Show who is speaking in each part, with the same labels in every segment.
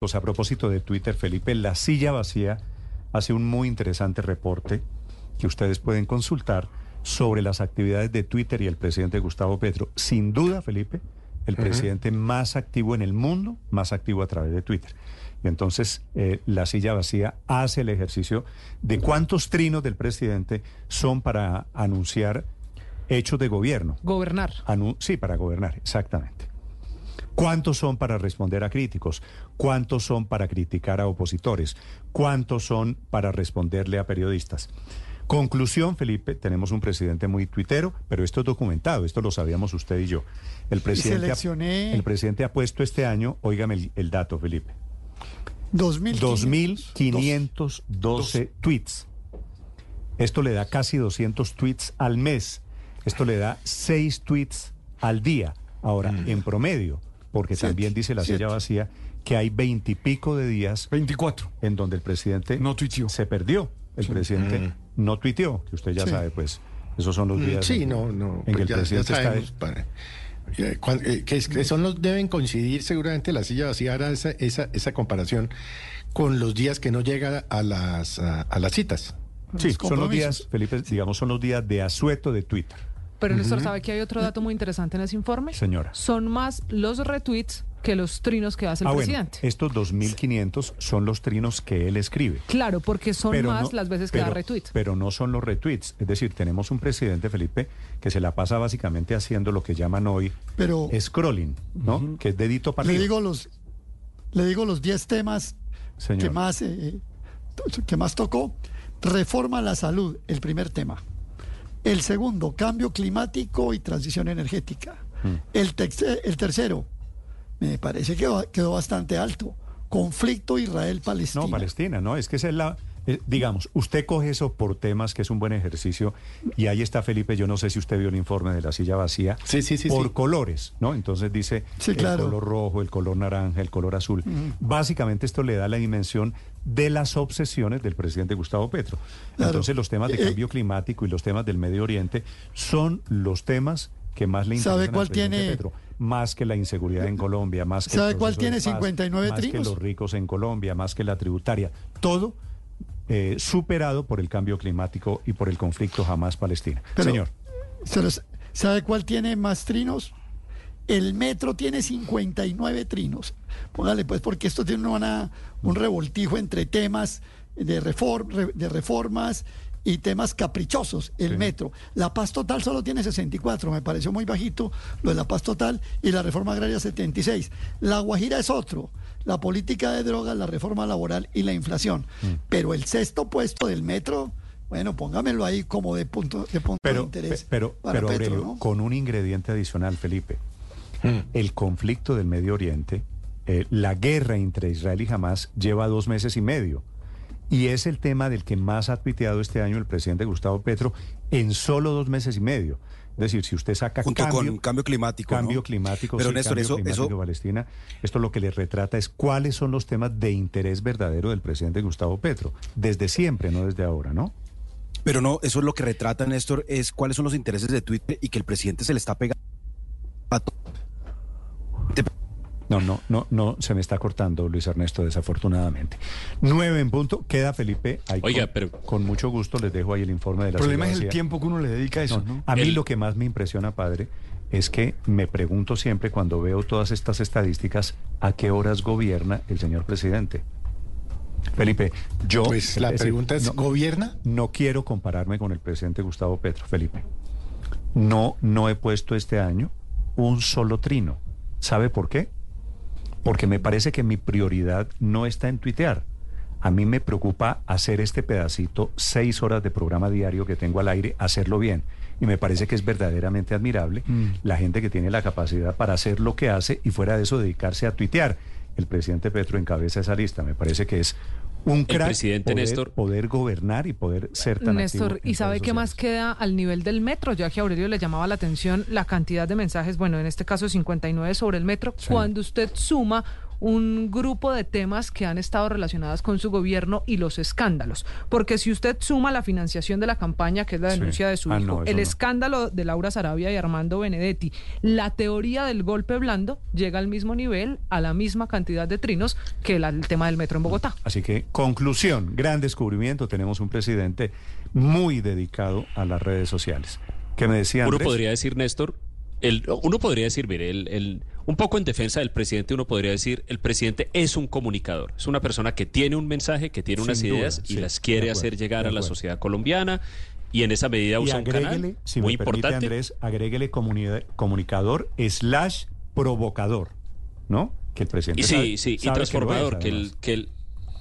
Speaker 1: Pues a propósito de Twitter, Felipe, La Silla Vacía hace un muy interesante reporte que ustedes pueden consultar sobre las actividades de Twitter y el presidente Gustavo Petro. Sin duda, Felipe, el presidente más activo en el mundo, más activo a través de Twitter. Y entonces eh, la silla vacía hace el ejercicio de cuántos trinos del presidente son para anunciar hechos de gobierno.
Speaker 2: Gobernar.
Speaker 1: Anu- sí, para gobernar, exactamente. ¿Cuántos son para responder a críticos? ¿Cuántos son para criticar a opositores? ¿Cuántos son para responderle a periodistas? Conclusión, Felipe, tenemos un presidente muy tuitero, pero esto es documentado, esto lo sabíamos usted y yo. El presidente, ha-
Speaker 3: seleccioné-
Speaker 1: el presidente ha puesto este año, óigame el, el dato, Felipe,
Speaker 3: 2.500.
Speaker 1: 2.512 tweets. Esto le da casi 200 tweets al mes. Esto le da 6 tweets al día. Ahora, en promedio, porque
Speaker 3: Siete,
Speaker 1: también dice la
Speaker 3: siete.
Speaker 1: silla vacía que hay veintipico de días
Speaker 2: 24.
Speaker 1: en donde el presidente
Speaker 2: No tuiteó.
Speaker 1: se perdió. El presidente no tuiteó, que usted ya
Speaker 3: Sí.
Speaker 1: sabe, pues esos son los
Speaker 4: Mm,
Speaker 1: días
Speaker 4: Sí,
Speaker 1: en,
Speaker 4: no, no.
Speaker 1: en que
Speaker 4: pues
Speaker 1: el
Speaker 4: ya, ya
Speaker 1: presidente está...
Speaker 4: para- eh, eh, que, es- que son los deben coincidir seguramente la silla vacía hará esa, esa, esa comparación con los días que no llega a las a, a las citas.
Speaker 1: Sí,
Speaker 3: los
Speaker 1: son los días. Felipe, digamos, son los días de asueto de Twitter.
Speaker 2: Pero Néstor, ¿sabe que hay otro dato muy interesante en ese informe?
Speaker 1: Señora.
Speaker 2: Son más los retweets que los trinos que hace el
Speaker 1: ah, bueno,
Speaker 2: presidente.
Speaker 1: estos 2.500 son los trinos que él escribe.
Speaker 2: Claro, porque son
Speaker 1: Pero
Speaker 2: más
Speaker 1: no-
Speaker 2: las veces que da retweet.
Speaker 1: Pero no son los retweets. Es decir, tenemos un presidente, Felipe, que se la pasa básicamente haciendo lo que llaman hoy
Speaker 3: Pero
Speaker 1: scrolling, ¿no? Que es dedito para
Speaker 3: le digo los le digo los 10 temas
Speaker 1: Señor.
Speaker 3: que más eh, to- que más tocó. Reforma la salud, el primer tema. El segundo, cambio climático y transición energética.
Speaker 1: Mm.
Speaker 3: El, tex- el tercero, me parece que quedó bastante alto. Conflicto Israel-Palestina.
Speaker 1: No, Palestina, no, es que esa es la... eh, digamos, usted coge eso por temas, que es un buen ejercicio, y ahí está Felipe, yo no sé si usted vio el informe de la silla vacía,
Speaker 4: Sí, sí, sí,
Speaker 1: por
Speaker 4: sí.
Speaker 1: colores, ¿no? Entonces dice
Speaker 3: Sí,
Speaker 1: el
Speaker 3: claro.
Speaker 1: color rojo, el color naranja, el color azul. Básicamente esto le da la dimensión de las obsesiones del presidente Gustavo Petro.
Speaker 3: Claro.
Speaker 1: Entonces los temas de
Speaker 3: Eh,
Speaker 1: cambio climático y los temas del Medio Oriente son los temas que más le
Speaker 3: ¿Sabe
Speaker 1: interesan
Speaker 3: cuál
Speaker 1: al presidente
Speaker 3: tiene-
Speaker 1: Petro. Más que la inseguridad en Colombia, más que el
Speaker 3: ¿Sabe cuál tiene
Speaker 1: paz,
Speaker 3: 59
Speaker 1: más que los ricos en Colombia, más que la tributaria. Todo eh, superado por el cambio climático y por el conflicto jamás-Palestina.
Speaker 3: Pero-
Speaker 1: Señor.
Speaker 3: ¿Sabe cuál tiene más trinos? El metro tiene 59 trinos. Póngale pues, porque esto tiene una, un revoltijo entre temas de, reform, re- de reformas y temas caprichosos. El
Speaker 1: Sí.
Speaker 3: metro. La paz total solo tiene 64, me pareció muy bajito lo de la paz total y la reforma agraria 76. La Guajira es otro. La política de drogas, la reforma laboral y la inflación.
Speaker 1: Mm.
Speaker 3: Pero el sexto puesto del metro, bueno, póngamelo ahí como de punto de, punto de interés.
Speaker 1: pe- pero,
Speaker 3: Petro,
Speaker 1: Aurelio,
Speaker 3: ¿no?
Speaker 1: con un ingrediente adicional, Felipe.
Speaker 4: Mm.
Speaker 1: El conflicto del Medio Oriente, eh, la guerra entre Israel y Hamas lleva dos meses y medio. Y es el tema del que más ha tuiteado este año el presidente Gustavo Petro en solo dos meses y medio. Es decir, si usted saca
Speaker 5: Junto
Speaker 1: cambio,
Speaker 5: con cambio climático.
Speaker 1: cambio
Speaker 5: ¿no?
Speaker 1: climático,
Speaker 5: Pero
Speaker 1: sí,
Speaker 5: Néstor,
Speaker 1: cambio
Speaker 5: eso,
Speaker 1: climático
Speaker 5: eso,
Speaker 1: Palestina, esto lo que le retrata es cuáles son los temas de interés verdadero del presidente Gustavo Petro, desde siempre, no desde ahora, ¿no?
Speaker 5: pero no, eso es lo que retrata Néstor, es cuáles son los intereses de Twitter y que el presidente se le está pegando. a to-
Speaker 1: No, no, no, no, se me está cortando Luis Ernesto, desafortunadamente. Nueve en punto, queda Felipe. ahí
Speaker 6: Oiga,
Speaker 1: con,
Speaker 6: pero-
Speaker 1: con mucho gusto les dejo ahí el informe de la
Speaker 2: El problema es el tiempo que uno le dedica a eso,
Speaker 1: No,
Speaker 2: ¿no?
Speaker 1: A mí
Speaker 6: El-
Speaker 1: lo que más me impresiona, padre, es que me pregunto siempre cuando veo todas estas estadísticas, ¿a qué horas gobierna el señor presidente? Felipe, yo...
Speaker 4: Pues la
Speaker 1: es
Speaker 4: pregunta es,
Speaker 1: no-
Speaker 4: ¿gobierna?
Speaker 1: no quiero compararme con el presidente Gustavo Petro, Felipe. No, no he puesto este año un solo trino. ¿Sabe por qué? Porque me parece que mi prioridad no está en tuitear. A mí me preocupa hacer este pedacito, seis horas de programa diario que tengo al aire, hacerlo bien. Y me parece que es verdaderamente admirable
Speaker 2: Mm.
Speaker 1: la gente que tiene la capacidad para hacer lo que hace y fuera de eso dedicarse a tuitear. el presidente Petro encabeza esa lista. Me parece que es un crack
Speaker 6: presidente
Speaker 1: poder,
Speaker 6: Néstor-
Speaker 1: poder gobernar y poder ser tan
Speaker 2: Néstor,
Speaker 1: activo
Speaker 2: ¿y sabe qué más queda al nivel del metro? Ya que a Aurelio le llamaba la atención la cantidad de mensajes, bueno, en este caso 59 sobre el metro, cuando usted suma un grupo de temas que han estado relacionados con su gobierno y los escándalos. Porque si usted suma la financiación de la campaña, que es la
Speaker 1: Sí.
Speaker 2: denuncia de su
Speaker 1: Ah,
Speaker 2: hijo,
Speaker 1: no,
Speaker 2: el
Speaker 1: no.
Speaker 2: escándalo de Laura Sarabia y Armando Benedetti, la teoría del golpe blando llega al mismo nivel, a la misma cantidad de trinos que la- el tema del metro en Bogotá.
Speaker 1: Así que, conclusión, gran descubrimiento. Tenemos un presidente muy dedicado a las redes sociales. ¿Qué me decía Andrés?
Speaker 6: podría decir, Néstor, el, uno podría decir, mire, el, el- un poco en defensa del presidente, uno podría decir, el presidente es un comunicador, es una persona que tiene un mensaje, que tiene
Speaker 1: Sin
Speaker 6: unas
Speaker 1: duda,
Speaker 6: ideas y
Speaker 1: sí,
Speaker 6: las quiere
Speaker 1: acuerdo,
Speaker 6: hacer llegar a la sociedad colombiana y en esa medida usa un canal
Speaker 1: si
Speaker 6: muy
Speaker 1: me permite,
Speaker 6: importante.
Speaker 1: Andrés, agréguele comuni- comunicador slash provocador, ¿no? Que el presidente
Speaker 6: Y
Speaker 1: sabe-
Speaker 6: sí, sí, y
Speaker 1: que
Speaker 6: transformador,
Speaker 1: es,
Speaker 6: que, el, que el...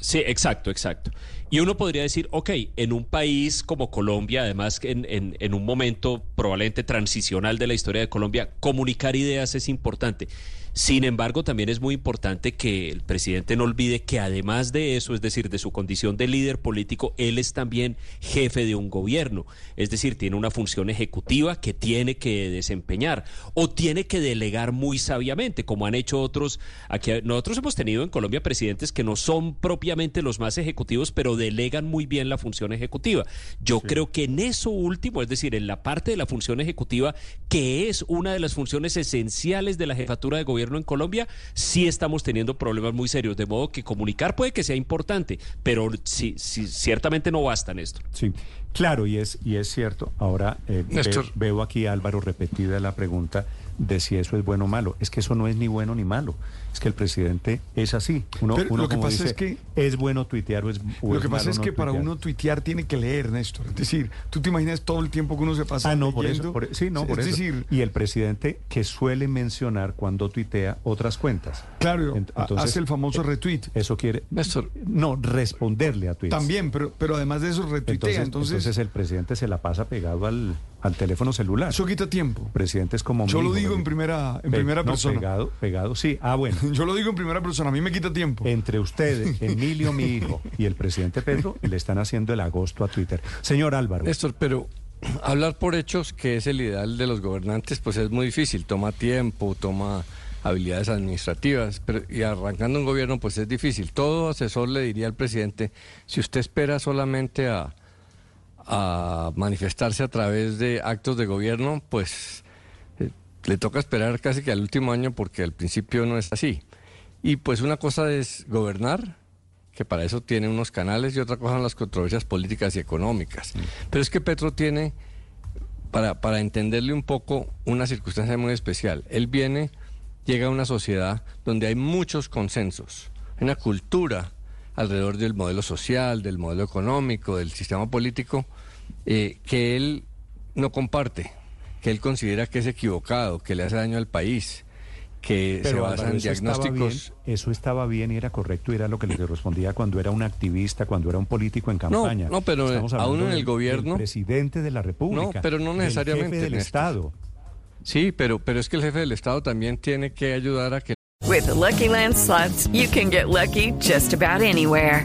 Speaker 6: Sí, exacto, exacto. Y uno podría decir, ok, en un país como Colombia, además en, en, en un momento probablemente transicional de la historia de Colombia, comunicar ideas es importante. Sin embargo, también es muy importante que el presidente no olvide que además de eso, es decir, de su condición de líder político, él es también jefe de un gobierno. Es decir, tiene una función ejecutiva que tiene que desempeñar o tiene que delegar muy sabiamente, como han hecho otros. Aquí nosotros hemos tenido en Colombia presidentes que no son propiamente los más ejecutivos, pero delegan muy bien la función ejecutiva. Yo creo que en eso último, es decir, en la parte de la función ejecutiva, que es una de las funciones esenciales de la jefatura de gobierno en Colombia, sí estamos teniendo problemas muy serios. De modo que comunicar puede que sea importante, pero sí, sí, ciertamente no basta, Néstor.
Speaker 1: Sí, claro, y es, y es cierto. Ahora eh, ve- veo aquí, Álvaro, repetida la pregunta de si eso es bueno o malo. Es que eso no es ni bueno ni malo. Es que el presidente es así. Uno,
Speaker 7: Pero
Speaker 1: uno
Speaker 7: lo que
Speaker 1: como
Speaker 7: pasa
Speaker 1: dice,
Speaker 7: es que-
Speaker 1: es bueno tuitear o es o
Speaker 7: Lo que pasa
Speaker 1: malo
Speaker 7: es
Speaker 1: no
Speaker 7: que para
Speaker 1: tuitear.
Speaker 7: uno tuitear tiene que leer, Néstor. Es decir, tú te imaginas todo el tiempo que uno se pasa
Speaker 1: Ah, no, por eso. por- sí, no,
Speaker 7: es
Speaker 1: por eso.
Speaker 7: decir,
Speaker 1: y el presidente que suele mencionar cuando tuitea otras cuentas.
Speaker 7: claro,
Speaker 1: entonces,
Speaker 7: hace el famoso
Speaker 1: eh,
Speaker 7: retweet.
Speaker 1: Eso quiere.
Speaker 7: Néstor.
Speaker 1: No, responderle a tweets.
Speaker 7: También, pero, pero además de eso retuitea.
Speaker 1: Entonces,
Speaker 7: Entonces,
Speaker 1: entonces el presidente se la pasa pegado al, al teléfono celular.
Speaker 7: eso quita tiempo.
Speaker 1: El presidente es como.
Speaker 7: Yo
Speaker 1: mi
Speaker 7: lo digo en primera, en
Speaker 1: Pe-
Speaker 7: primera
Speaker 1: no,
Speaker 7: persona.
Speaker 1: Pegado, pegado, sí. Ah, bueno.
Speaker 7: Yo lo digo en primera persona, a mí me quita tiempo.
Speaker 1: Entre ustedes, Emilio, mi hijo, y el presidente Pedro, le están haciendo el agosto a Twitter. Señor Álvaro.
Speaker 8: Néstor, pero hablar por hechos, que es el ideal de los gobernantes, pues es muy difícil. Toma tiempo, toma habilidades administrativas. Pero, y arrancando un gobierno, pues es difícil. Todo asesor le diría al presidente, si usted espera solamente a, a manifestarse a través de actos de gobierno, pues eh, le toca esperar casi que al último año porque al principio no es así. Y pues una cosa es gobernar, que para eso tiene unos canales, y otra cosa son las controversias políticas y económicas. Pero es que Petro tiene, para, para entenderle un poco, una circunstancia muy especial. Él viene, llega a una sociedad donde hay muchos consensos, una cultura alrededor del modelo social, del modelo económico, del sistema político, eh, que él no comparte, que él considera que es equivocado, que le hace daño al país, que se
Speaker 1: Pero,
Speaker 8: basa
Speaker 1: Álvaro,
Speaker 8: en
Speaker 1: eso estaba
Speaker 8: diagnósticos.
Speaker 1: bien, eso estaba bien y era correcto y era lo que le respondía cuando era un activista, cuando era un político en campaña.
Speaker 8: no, pero,
Speaker 1: Estamos
Speaker 8: eh, aún en el
Speaker 1: del-
Speaker 8: gobierno-
Speaker 1: presidente de la República.
Speaker 8: No, pero no necesariamente,
Speaker 1: jefe del
Speaker 8: Néstor.
Speaker 1: Estado.
Speaker 8: Sí, pero, pero es que el jefe del Estado también tiene que ayudar a que
Speaker 9: With the Lucky Land slots, you can get lucky just about anywhere.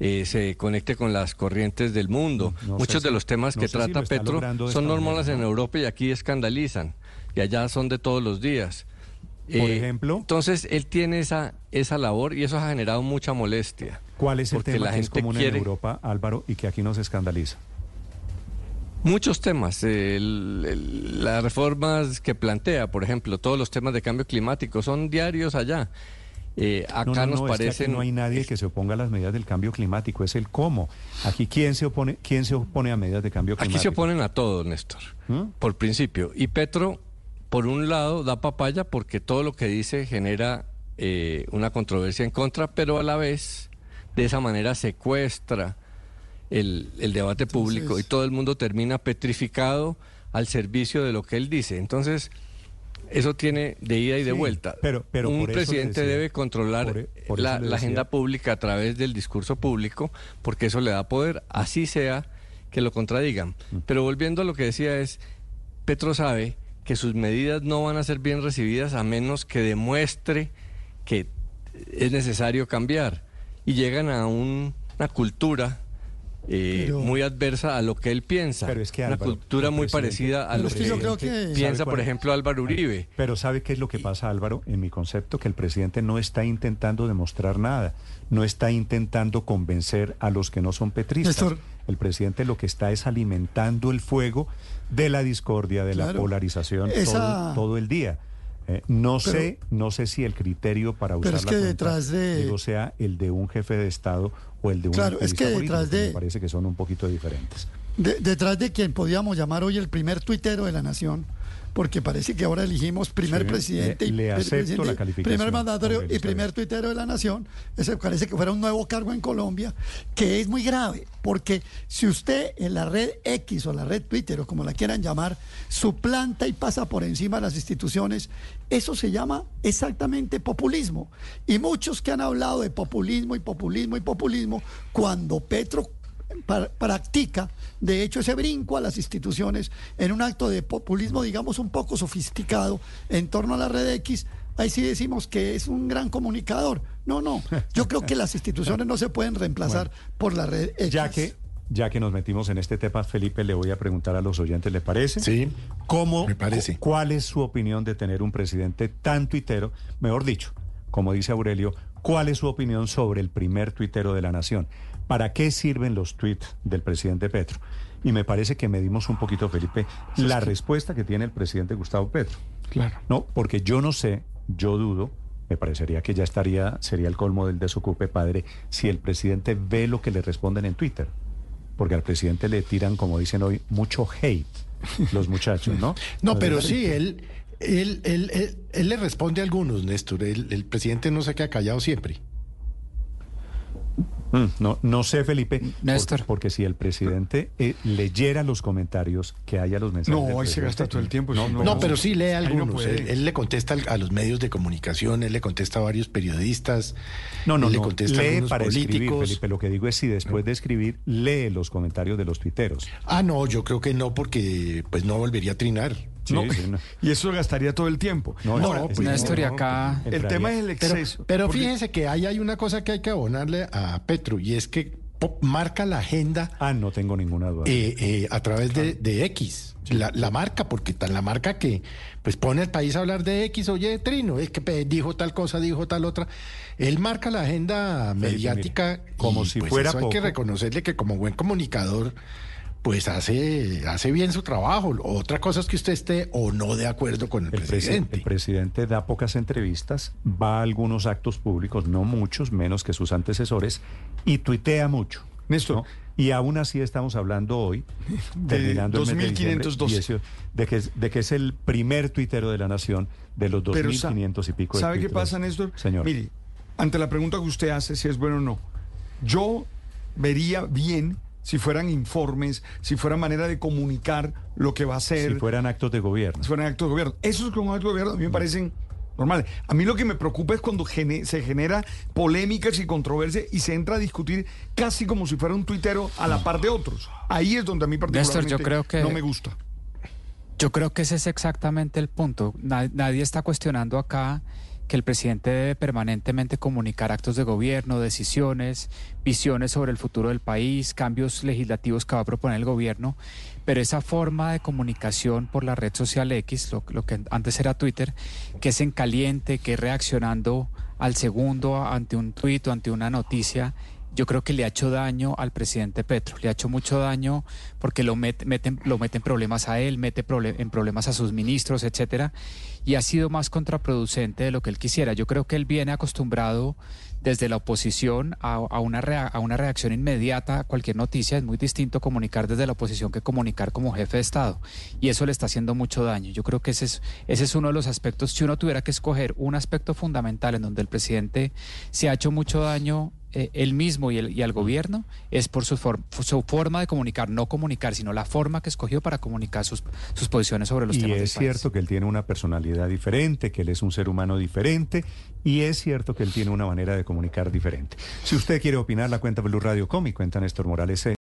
Speaker 8: eh, se conecte con las corrientes del mundo.
Speaker 1: No
Speaker 8: Muchos de
Speaker 1: si-
Speaker 8: los temas
Speaker 1: no
Speaker 8: que
Speaker 1: si
Speaker 8: trata Petro son normales
Speaker 1: manera,
Speaker 8: en. Europa y aquí escandalizan. Y allá son de todos los días. Eh,
Speaker 1: Por ejemplo.
Speaker 8: Entonces, él tiene esa, esa labor y eso ha generado mucha molestia.
Speaker 1: ¿Cuál es el tema
Speaker 8: la
Speaker 1: que es
Speaker 8: gente
Speaker 1: común
Speaker 8: quiere-
Speaker 1: en Europa, Álvaro, y que aquí nos escandaliza?
Speaker 8: Muchos temas, el- el- las reformas que plantea, por ejemplo, todos los temas de cambio climático son diarios allá. Eh, acá
Speaker 1: No, no,
Speaker 8: nos
Speaker 1: no, es que aquí
Speaker 8: parecen...
Speaker 1: no hay nadie que se oponga a las medidas del cambio climático, es el cómo. Aquí, ¿quién se opone, quién se opone a medidas de cambio climático?
Speaker 8: Aquí se oponen a todo, Néstor,
Speaker 1: ¿Mm?
Speaker 8: por principio. Y Petro, por un lado, da papaya porque todo lo que dice genera eh, una controversia en contra, pero a la vez de esa manera secuestra el, el debate público
Speaker 3: Entonces-
Speaker 8: y todo el mundo termina petrificado al servicio de lo que él dice. Entonces, eso tiene de ida y de
Speaker 1: Sí,
Speaker 8: vuelta.
Speaker 1: pero- pero
Speaker 8: Un presidente
Speaker 1: decía-
Speaker 8: debe controlar
Speaker 1: por e- por
Speaker 8: la, agenda pública a través del discurso público, porque eso le da poder, así sea que lo contradigan.
Speaker 1: Mm.
Speaker 8: Pero volviendo a lo que decía es, Petro sabe que sus medidas no van a ser bien recibidas a menos que demuestre que es necesario cambiar. Y llegan a un- una cultura eh,
Speaker 3: Pero-
Speaker 8: muy adversa a lo que él piensa.
Speaker 1: Pero es que,
Speaker 8: una
Speaker 1: Álvaro,
Speaker 8: cultura
Speaker 1: el
Speaker 8: muy parecida a lo
Speaker 3: es
Speaker 8: que,
Speaker 3: que yo creo que-
Speaker 8: piensa,
Speaker 1: ¿Sabe
Speaker 8: por ejemplo, Álvaro Uribe.
Speaker 1: Pero ¿sabe qué es lo que pasa, Álvaro? En mi concepto, que el presidente no está intentando demostrar nada, no está intentando convencer a los que no son petristas.
Speaker 3: Néstor.
Speaker 1: El presidente lo que está es alimentando el fuego de la discordia, de la polarización
Speaker 3: Esa-
Speaker 1: todo, todo el día. Eh, no
Speaker 3: Pero-
Speaker 1: sé, no sé si el criterio para usar
Speaker 3: Pero es
Speaker 1: la cuenta,
Speaker 3: detrás de-
Speaker 1: digo, sea el de un jefe de Estado o el de un
Speaker 3: Claro, es que
Speaker 1: político,
Speaker 3: detrás de-
Speaker 1: Me parece que son un poquito diferentes.
Speaker 3: De- detrás de quien podíamos llamar hoy el primer tuitero de la nación, porque parece que ahora elegimos primer
Speaker 1: Sí,
Speaker 3: presidente,
Speaker 1: le-
Speaker 3: y
Speaker 1: le
Speaker 3: pre-
Speaker 1: acepto
Speaker 3: presidente,
Speaker 1: la calificación,
Speaker 3: primer mandatario y primer tuitero de la nación. Ese parece que fuera un nuevo cargo en Colombia, que es muy grave, porque si usted en la red X o la red Twitter o como la quieran llamar, suplanta y pasa por encima de las instituciones, eso se llama exactamente populismo. Y muchos que han hablado de populismo y populismo y populismo, cuando Petro practica, de hecho, ese brinco a las instituciones en un acto de populismo, digamos, un poco sofisticado en torno a la red X. Ahí sí decimos que es un gran comunicador. No, no. Yo creo que las instituciones no se pueden reemplazar por la red X.
Speaker 1: Ya que, ya que nos metimos en este tema, Felipe, le voy a preguntar a los oyentes, ¿le parece?
Speaker 4: Sí,
Speaker 1: ¿Cómo,
Speaker 4: me parece.
Speaker 1: cu- ¿Cuál es su opinión de tener un presidente tan tuitero? Mejor dicho, como dice Aurelio, ¿cuál es su opinión sobre el primer tuitero de la nación? ¿Para qué sirven los tweets del presidente Petro? Y me parece que medimos un poquito, Felipe, la respuesta que tiene el presidente Gustavo Petro.
Speaker 7: Claro.
Speaker 1: No, porque yo no sé, yo dudo, me parecería que ya estaría, sería el colmo del desocupe padre, si el presidente ve lo que le responden en Twitter. Porque al presidente le tiran, como dicen hoy, mucho hate los muchachos, ¿no?
Speaker 4: No, pero sí, él, él, él, él, él le responde a algunos, Néstor. El, el presidente no se queda callado siempre.
Speaker 1: Mm, no, no sé, Felipe,
Speaker 10: Néstor.
Speaker 1: Porque, porque si el presidente eh, leyera los comentarios que hay a los mensajes.
Speaker 7: No, ahí se gasta todo el tiempo.
Speaker 1: No,
Speaker 7: no,
Speaker 4: No, pero sí lee
Speaker 7: no
Speaker 4: algunos.
Speaker 7: puede.
Speaker 4: él, él le contesta a los medios de comunicación, él le contesta a varios periodistas.
Speaker 1: No, no,
Speaker 4: él le
Speaker 1: no.
Speaker 4: contesta a
Speaker 1: Lee para escribir,
Speaker 4: políticos.
Speaker 1: Felipe. Lo que digo es si después de escribir lee los comentarios de los tuiteros.
Speaker 4: Ah, no, yo creo que no, porque pues no volvería a trinar.
Speaker 1: Sí,
Speaker 7: No,
Speaker 1: sí, no.
Speaker 7: Y eso gastaría todo el tiempo.
Speaker 1: No,
Speaker 4: No,
Speaker 1: es-
Speaker 4: pues,
Speaker 1: es-
Speaker 10: Néstor, y
Speaker 1: no,
Speaker 10: acá-
Speaker 7: El
Speaker 1: entraría-
Speaker 7: tema es el exceso.
Speaker 4: pero
Speaker 7: porque-
Speaker 4: fíjense que ahí hay una cosa que hay que abonarle a Petro y es que marca la agenda
Speaker 1: Ah, no tengo ninguna duda.
Speaker 4: eh, eh, a través de, de X. La, la marca, porque tan la marca que pues pone al país a hablar de X, oye, Trino, es que dijo tal cosa, dijo tal otra. Él marca la agenda mediática
Speaker 1: mire, como
Speaker 4: y,
Speaker 1: si
Speaker 4: pues,
Speaker 1: fuera
Speaker 4: eso hay que reconocerle que como buen comunicador pues hace, hace bien su trabajo. Otra cosa es que usted esté o no de acuerdo con el,
Speaker 1: El, presi-
Speaker 4: presidente.
Speaker 1: el presidente da pocas entrevistas, va a algunos actos públicos, no muchos, menos que sus antecesores, y tuitea mucho.
Speaker 7: Néstor.
Speaker 1: ¿no? Y aún así estamos hablando hoy,
Speaker 7: De
Speaker 1: terminando el mes de
Speaker 7: 2512.
Speaker 1: diciembre, 18, de que, es, de que es el primer tuitero de la nación de los
Speaker 7: Pero sa-
Speaker 1: 2.500 y pico de
Speaker 7: ¿Sabe qué pasa, Néstor?
Speaker 1: Señor.
Speaker 7: Mire, ante la pregunta que usted hace, si es bueno o no, yo vería bien si fueran informes, si fuera manera de comunicar lo que va a ser,
Speaker 1: si fueran actos de gobierno.
Speaker 7: si fueran actos de gobierno. Esos como actos de gobierno a mí me parecen normales. A mí lo que me preocupa es cuando gene- se genera polémicas y controversia y se entra a discutir casi como si fuera un tuitero a la par de otros. Ahí es donde a mí particularmente
Speaker 10: Néstor, yo creo que-
Speaker 7: no me gusta.
Speaker 10: Yo creo que ese es exactamente el punto. Na- Nadie está cuestionando acá que el presidente debe permanentemente comunicar actos de gobierno, decisiones, visiones sobre el futuro del país, cambios legislativos que va a proponer el gobierno, pero esa forma de comunicación por la red social X, lo, que antes era Twitter, que es en caliente, que es reaccionando al segundo ante un tuit o ante una noticia, yo creo que le ha hecho daño al presidente Petro, le ha hecho mucho daño porque lo mete, meten, lo mete en problemas a él, mete prole- en problemas a sus ministros, etcétera, y ha sido más contraproducente de lo que él quisiera. Yo creo que él viene acostumbrado desde la oposición a, a una rea- a una reacción inmediata a cualquier noticia. Es muy distinto comunicar desde la oposición que comunicar como jefe de Estado. Y eso le está haciendo mucho daño. Yo creo que ese es, ese es uno de los aspectos. Si uno tuviera que escoger un aspecto fundamental en donde el presidente se ha hecho mucho daño eh, él mismo y, el- y al gobierno es por su, for- su forma de comunicar, no comunicar, sino la forma que escogió para comunicar sus, sus posiciones sobre los
Speaker 1: Y
Speaker 10: temas
Speaker 1: es
Speaker 10: del país.
Speaker 1: cierto que él tiene una personalidad diferente, que él es un ser humano diferente, y es cierto que él tiene una manera de comunicar diferente. Si usted quiere opinar, la cuenta Blue Radio Com y cuenta Néstor Morales.